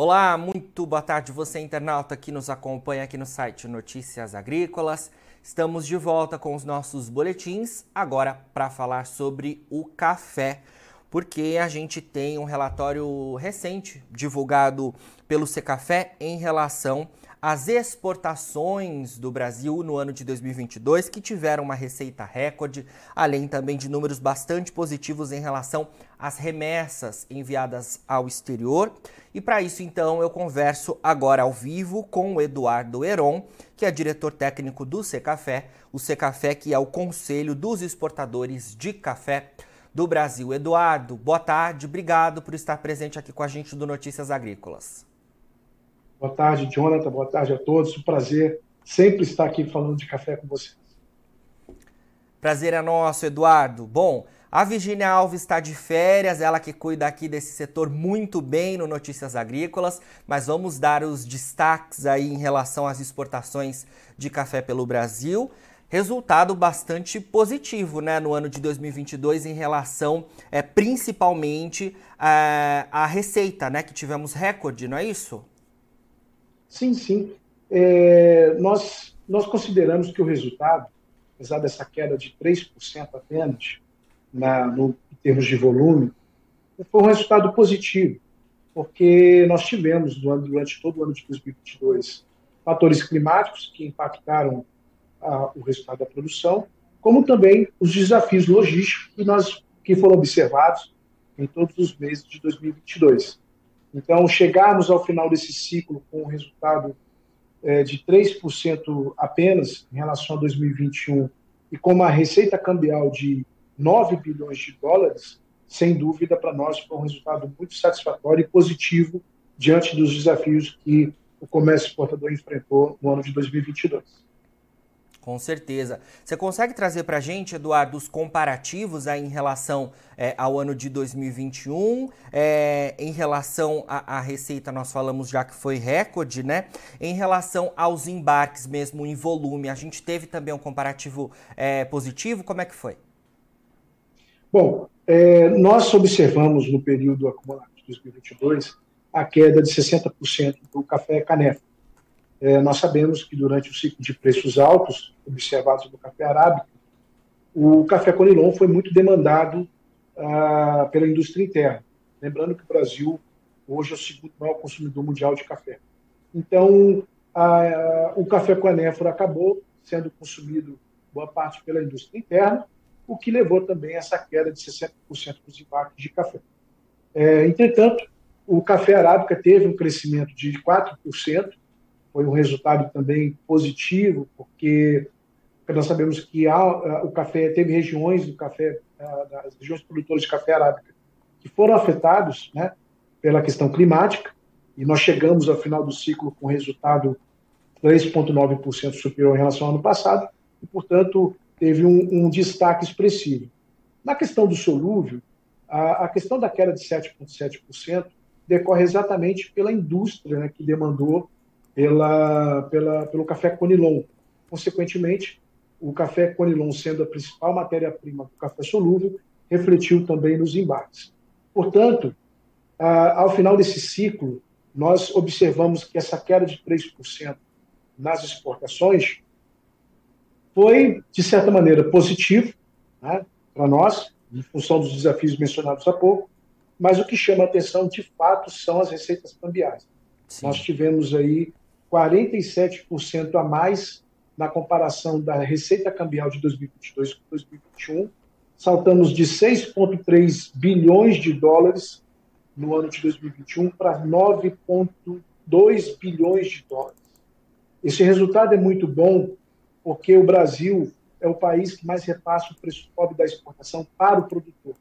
Olá, muito boa tarde você internauta que nos acompanha aqui no site Notícias Agrícolas. Estamos de volta com os nossos boletins, agora para falar sobre o café, porque a gente tem um relatório recente divulgado pelo Secafé em relação as exportações do Brasil no ano de 2022, que tiveram uma receita recorde, além também de números bastante positivos em relação às remessas enviadas ao exterior. E para isso, então, eu converso agora ao vivo com o Eduardo Heron, que é diretor técnico do Secafé, o Secafé que é o Conselho dos Exportadores de Café do Brasil. Eduardo, boa tarde, obrigado por estar presente aqui com a gente do Notícias Agrícolas. Boa tarde, Jonathan. Boa tarde a todos. Um prazer sempre estar aqui falando de café com vocês. Prazer é nosso, Eduardo. Bom, a Virginia Alves está de férias, ela que cuida aqui desse setor muito bem no Notícias Agrícolas, mas vamos dar os destaques aí em relação às exportações de café pelo Brasil. Resultado bastante positivo né, no ano de 2022 em relação é, principalmente é, à receita, né, que tivemos recorde, não é isso? Sim, sim. É, nós, nós consideramos que o resultado, apesar dessa queda de 3% apenas, na, no, em termos de volume, foi um resultado positivo, porque nós tivemos durante, todo o ano de 2022 fatores climáticos que impactaram a, o resultado da produção, como também os desafios logísticos que, nós, que foram observados em todos os meses de 2022. Então, chegarmos ao final desse ciclo com um resultado é, de 3% apenas em relação a 2021 e com uma receita cambial de 9 bilhões de dólares, sem dúvida, para nós foi um resultado muito satisfatório e positivo diante dos desafios que o comércio exportador enfrentou no ano de 2022. Com certeza. Você consegue trazer para a gente, Eduardo, os comparativos aí em relação é, ao ano de 2021, é, em relação à, receita, nós falamos já que foi recorde, né? Em relação aos embarques mesmo em volume, a gente teve também um comparativo é, positivo, como é que foi? Bom, é, nós observamos no período acumulado de 2022 a queda de 60% do café canefa. É, nós sabemos que durante o ciclo de preços altos observados no café arábico, o café conilon foi muito demandado ah, pela indústria interna. Lembrando que o Brasil hoje é o segundo maior consumidor mundial de café. Então, a, o café com anéfora acabou sendo consumido boa parte pela indústria interna, o que levou também a essa queda de 60% dos embarques de café. É, entretanto, o café arábica teve um crescimento de 4%, foi um resultado também positivo, porque nós sabemos que há, o café teve regiões do café, das regiões produtoras de café arábica que foram afetados, né, pela questão climática, e nós chegamos ao final do ciclo com resultado 3,9% superior em relação ao ano passado, e, portanto, teve um, um destaque expressivo. Na questão do solúvel, a, a questão da queda de 7,7% decorre exatamente pela indústria né, que demandou pela, pela, pelo café Conilon. Consequentemente, o café Conilon, sendo a principal matéria-prima do café solúvel, refletiu também nos embates. Portanto, ao final desse ciclo, nós observamos que essa queda de 3% nas exportações foi, de certa maneira, positivo né, para nós, em função dos desafios mencionados há pouco, mas o que chama atenção, de fato, são as receitas cambiais. Sim. Nós tivemos aí 47% a mais na comparação da receita cambial de 2022 com 2021. Saltamos de 6,3 bilhões de dólares no ano de 2021 para 9,2 bilhões de dólares. Esse resultado é muito bom porque o Brasil é o país que mais repassa o preço pobre da exportação para o produtor.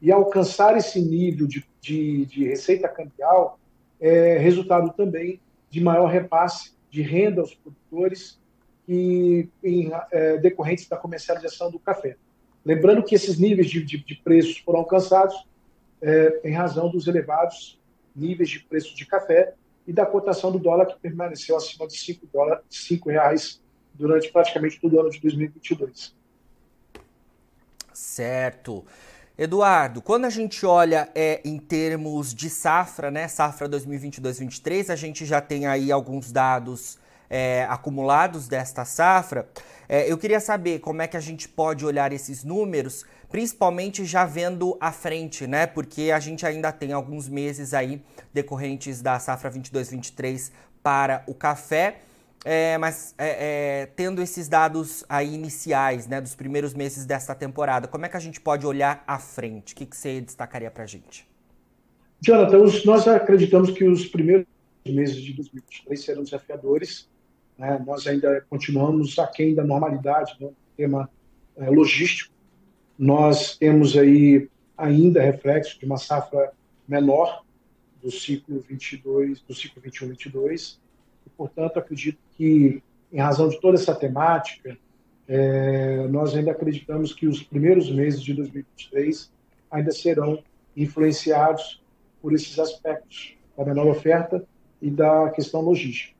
E alcançar esse nível de, de, de receita cambial é resultado também de maior repasse de renda aos produtores e em, é, decorrentes da comercialização do café. Lembrando que esses níveis de, de, de preços foram alcançados é, em razão dos elevados níveis de preço de café e da cotação do dólar que permaneceu acima de 5 dólares, 5 reais durante praticamente todo o ano de 2022. Certo. Eduardo, quando a gente olha é, em termos de safra, né, safra 2022-2023, a gente já tem aí alguns dados é, acumulados desta safra. É, eu queria saber como é que a gente pode olhar esses números, principalmente já vendo à frente, né? Porque a gente ainda tem alguns meses aí decorrentes da safra 22-23 para o café. É, mas é, é, tendo esses dados aí iniciais, né, dos primeiros meses desta temporada, como é que a gente pode olhar à frente? O que, que você destacaria para a gente? Jonathan, os, nós acreditamos que os primeiros meses de 2023 serão desafiadores. Né? Nós ainda continuamos aquém da normalidade né, no tema é, logístico. Nós temos aí ainda reflexo de uma safra menor do ciclo 22, do ciclo 21-22 e, portanto, acredito que, em razão de toda essa temática, é, nós ainda acreditamos que os primeiros meses de 2023 ainda serão influenciados por esses aspectos da menor oferta e da questão logística.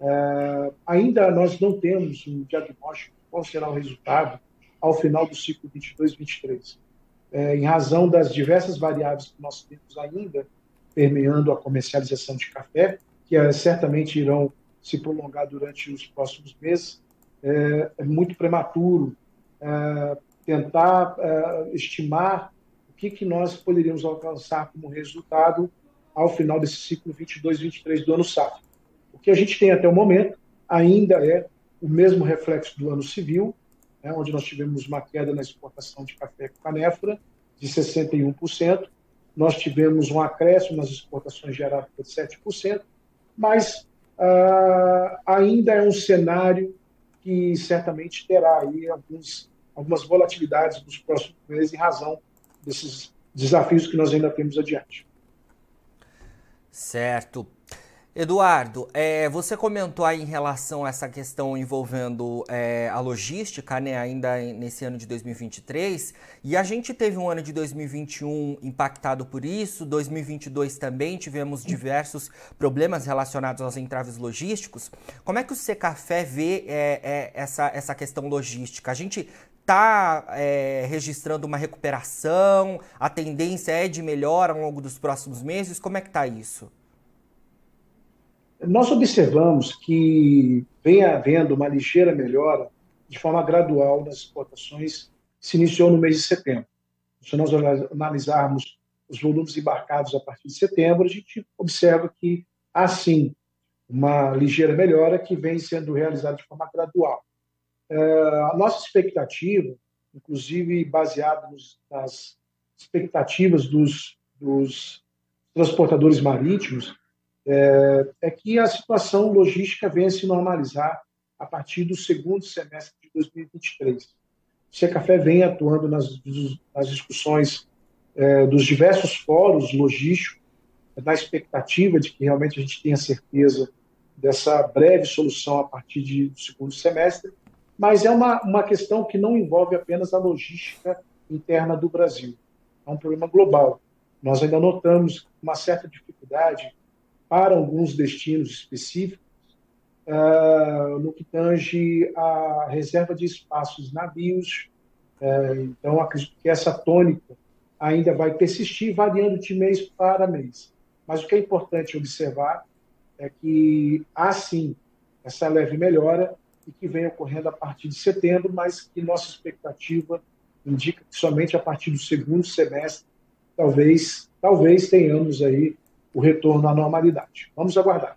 É, ainda nós não temos um diagnóstico qual será o resultado ao final do ciclo 22-23, é, em razão das diversas variáveis que nós temos ainda permeando a comercialização de café, que é, certamente irão se prolongar durante os próximos meses. É, é muito prematuro é, tentar é, estimar o que, que nós poderíamos alcançar como resultado ao final desse ciclo 22-23 do ano safra. O que a gente tem até o momento ainda é o mesmo reflexo do ano civil, né, onde nós tivemos uma queda na exportação de café com canéfora de 61%, nós tivemos um acréscimo nas exportações de arábica de 7%, mas uh, ainda é um cenário que certamente terá aí alguns, algumas volatilidades nos próximos meses em razão desses desafios que nós ainda temos adiante. Certo. Eduardo, é, você comentou aí em relação a essa questão envolvendo é, a logística, né, ainda nesse ano de 2023, e a gente teve um ano de 2021 impactado por isso, 2022 também tivemos diversos problemas relacionados aos entraves logísticos. Como é que o Secafé vê é, é, essa, essa questão logística? A gente está é, registrando uma recuperação? A tendência é de melhora ao longo dos próximos meses? Como é que está isso? Nós observamos que vem havendo uma ligeira melhora de forma gradual nas exportações que se iniciou no mês de setembro. Se nós analisarmos os volumes embarcados a partir de setembro, a gente observa que há sim uma ligeira melhora que vem sendo realizada de forma gradual. É, a nossa expectativa, inclusive baseada nas expectativas dos, dos transportadores marítimos, é, é que a situação logística venha se normalizar a partir do segundo semestre de 2023. O Secafé vem atuando nas, nas discussões é, dos diversos fóruns logísticos, na expectativa de que realmente a gente tenha certeza dessa breve solução a partir de, do segundo semestre, mas é uma, uma questão que não envolve apenas a logística interna do Brasil, é um problema global. Nós ainda notamos uma certa dificuldade para alguns destinos específicos, uh, no que tange a reserva de espaços navios. Uh, então, acredito que essa tônica ainda vai persistir, variando de mês para mês. Mas o que é importante observar é que há sim essa leve melhora e que vem ocorrendo a partir de setembro, mas que nossa expectativa indica que somente a partir do segundo semestre talvez talvez tenhamos aí o retorno à normalidade. Vamos aguardar.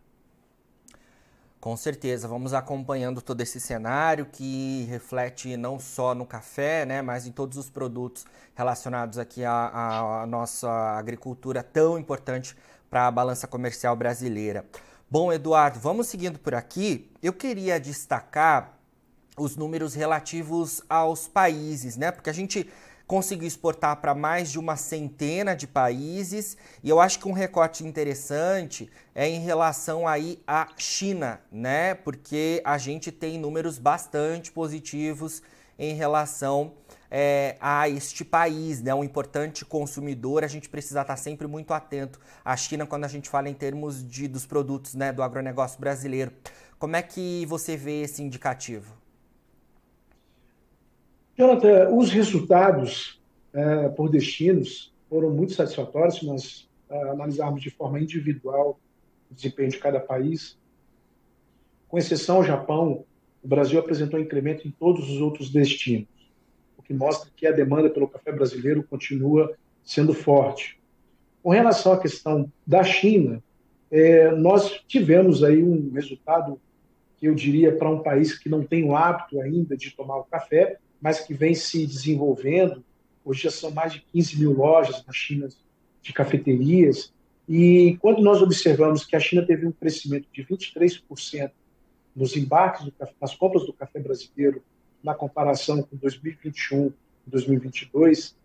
Com certeza, vamos acompanhando todo esse cenário que reflete não só no café, né, mas em todos os produtos relacionados aqui à, à nossa agricultura tão importante para a balança comercial brasileira. Bom, Eduardo, vamos seguindo por aqui. Eu queria destacar os números relativos aos países, né? Porque a gente conseguiu exportar para mais de uma centena de países e eu acho que um recorte interessante é em relação aí à China, né? Porque a gente tem números bastante positivos em relação é, a este país, né? Um importante consumidor, a gente precisa estar sempre muito atento à China quando a gente fala em termos de, dos produtos, né? Do agronegócio brasileiro. Como é que você vê esse indicativo? Jonathan, os resultados é, por destinos foram muito satisfatórios se nós é, analisarmos de forma individual o desempenho de cada país. Com exceção ao Japão, o Brasil apresentou incremento em todos os outros destinos, o que mostra que a demanda pelo café brasileiro continua sendo forte. Com relação à questão da China, é, nós tivemos aí um resultado que eu diria para um país que não tem o hábito ainda de tomar o café, mas que vem se desenvolvendo. Hoje já são mais de 15 mil lojas na China de cafeterias. E quando nós observamos que a China teve um crescimento de 23% nos embarques, do, nas compras do café brasileiro, na comparação com 2021 e 2022,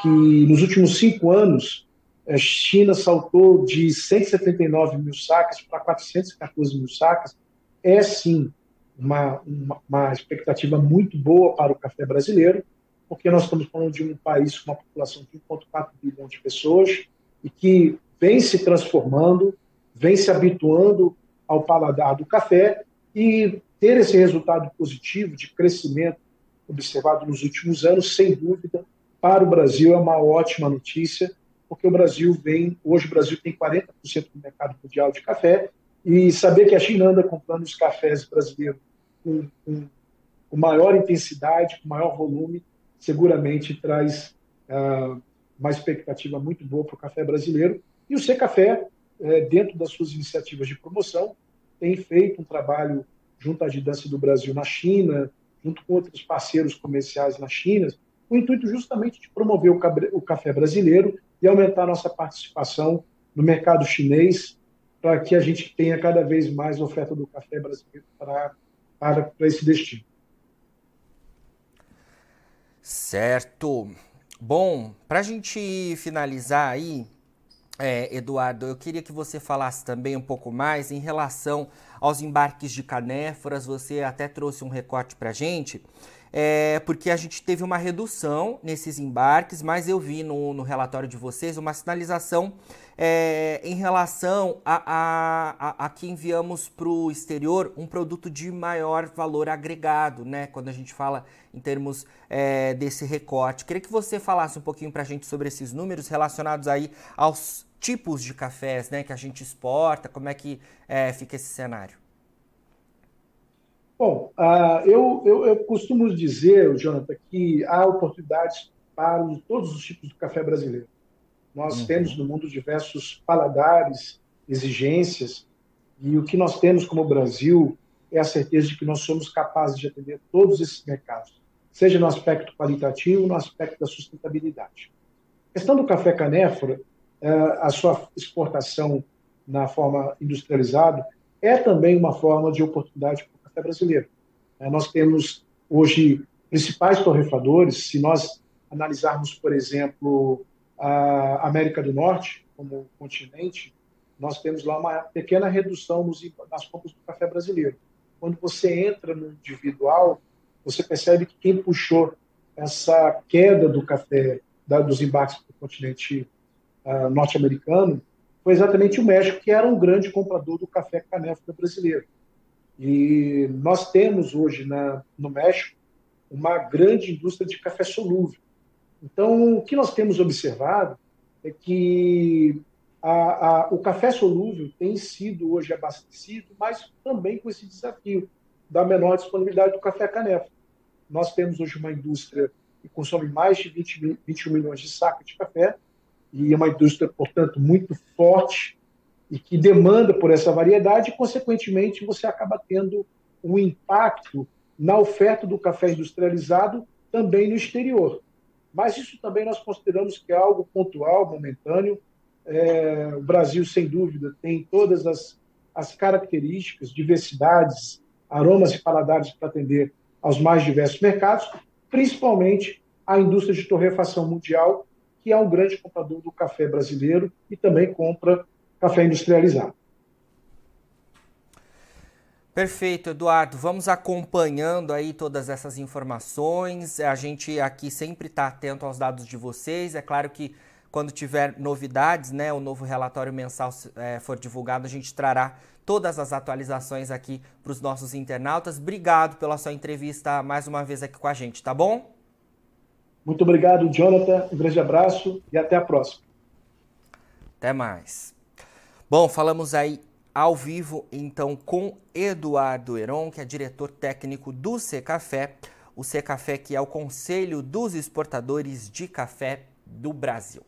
que nos últimos cinco anos a China saltou de 179 mil sacas para 414 mil sacas, é sim uma, uma, uma, expectativa muito boa para o café brasileiro, porque nós estamos falando de um país com uma população de 1,4 bilhão de pessoas e que vem se transformando, vem se habituando ao paladar do café e ter esse resultado positivo de crescimento observado nos últimos anos, sem dúvida, para o Brasil é uma ótima notícia porque o Brasil vem, hoje o Brasil tem 40% do mercado mundial de café, e saber que a China anda comprando os cafés brasileiros com, com, com maior intensidade, com maior volume, seguramente traz uh, uma expectativa muito boa para o café brasileiro. E o Café, é, dentro das suas iniciativas de promoção, tem feito um trabalho junto à Didância do Brasil na China, junto com outros parceiros comerciais na China, com o intuito justamente de promover o café brasileiro e aumentar nossa participação no mercado chinês para que a gente tenha cada vez mais oferta do café brasileiro para, para, para esse destino. Certo. Bom, para a gente finalizar aí, é, Eduardo, eu queria que você falasse também um pouco mais em relação aos embarques de canéforas. Você até trouxe um recorte para a gente é, porque a gente teve uma redução nesses embarques, mas eu vi no, no relatório de vocês uma sinalização é, em relação a, a, a, a que enviamos para o exterior um produto de maior valor agregado, né? Quando a gente fala em termos é, desse recorte. Queria que você falasse um pouquinho para a gente sobre esses números relacionados aí aos tipos de cafés né, que a gente exporta, como é que é, fica esse cenário? Bom, uh, eu, eu, eu, costumo dizer, Jonathan, que há oportunidades para todos os tipos de café brasileiro. Nós uhum. temos no mundo diversos paladares, exigências, e o que nós temos como Brasil é a certeza de que nós somos capazes de atender todos esses mercados, seja no aspecto qualitativo, no aspecto da sustentabilidade. A questão do café canéfora, eh, a sua exportação na forma industrializada, é também uma forma de oportunidade café brasileiro. É, nós temos hoje principais torrefadores, se nós analisarmos, por exemplo, a América do Norte como continente, nós temos lá uma pequena redução nos, nas compras do café brasileiro. Quando você entra no individual, você percebe que quem puxou essa queda do café, da, dos embarques do continente uh, norte-americano, foi exatamente o México, que era um grande comprador do café canéfora brasileiro. E nós temos hoje na, no México uma grande indústria de café solúvel. Então, o que nós temos observado é que a, a, o café solúvel tem sido hoje abastecido, mas também com esse desafio da menor disponibilidade do café canefa. Nós temos hoje uma indústria que consome mais de 20, 21 milhões de sacos de café, e é uma indústria, portanto, muito forte, e que demanda por essa variedade, e, consequentemente, você acaba tendo um impacto na oferta do café industrializado também no exterior. Mas isso também nós consideramos que é algo pontual, momentâneo. É, o Brasil, sem dúvida, tem todas as, as características, diversidades, aromas e paladares para atender aos mais diversos mercados, principalmente a indústria de torrefação mundial, que é um grande comprador do café brasileiro e também compra café industrializado. Perfeito, Eduardo. Vamos acompanhando aí todas essas informações. A gente aqui sempre está atento aos dados de vocês. É claro que quando tiver novidades, né, o novo relatório mensal é, for divulgado, a gente trará todas as atualizações aqui para os nossos internautas. Obrigado pela sua entrevista mais uma vez aqui com a gente, tá bom? Muito obrigado, Jonathan. Um grande abraço e até a próxima. Até mais. Bom, falamos aí ao vivo então com Eduardo Heron, que é diretor técnico do Secafé, o Secafé que é o Conselho dos Exportadores de Café do Brasil.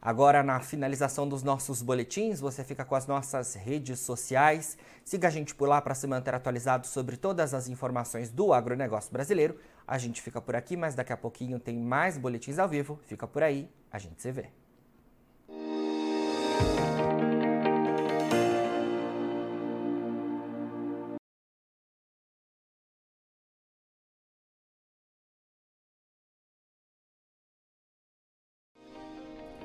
Agora, na finalização dos nossos boletins, você fica com as nossas redes sociais. Siga a gente por lá para se manter atualizado sobre todas as informações do agronegócio brasileiro. A gente fica por aqui, mas daqui a pouquinho tem mais boletins ao vivo. Fica por aí, a gente se vê.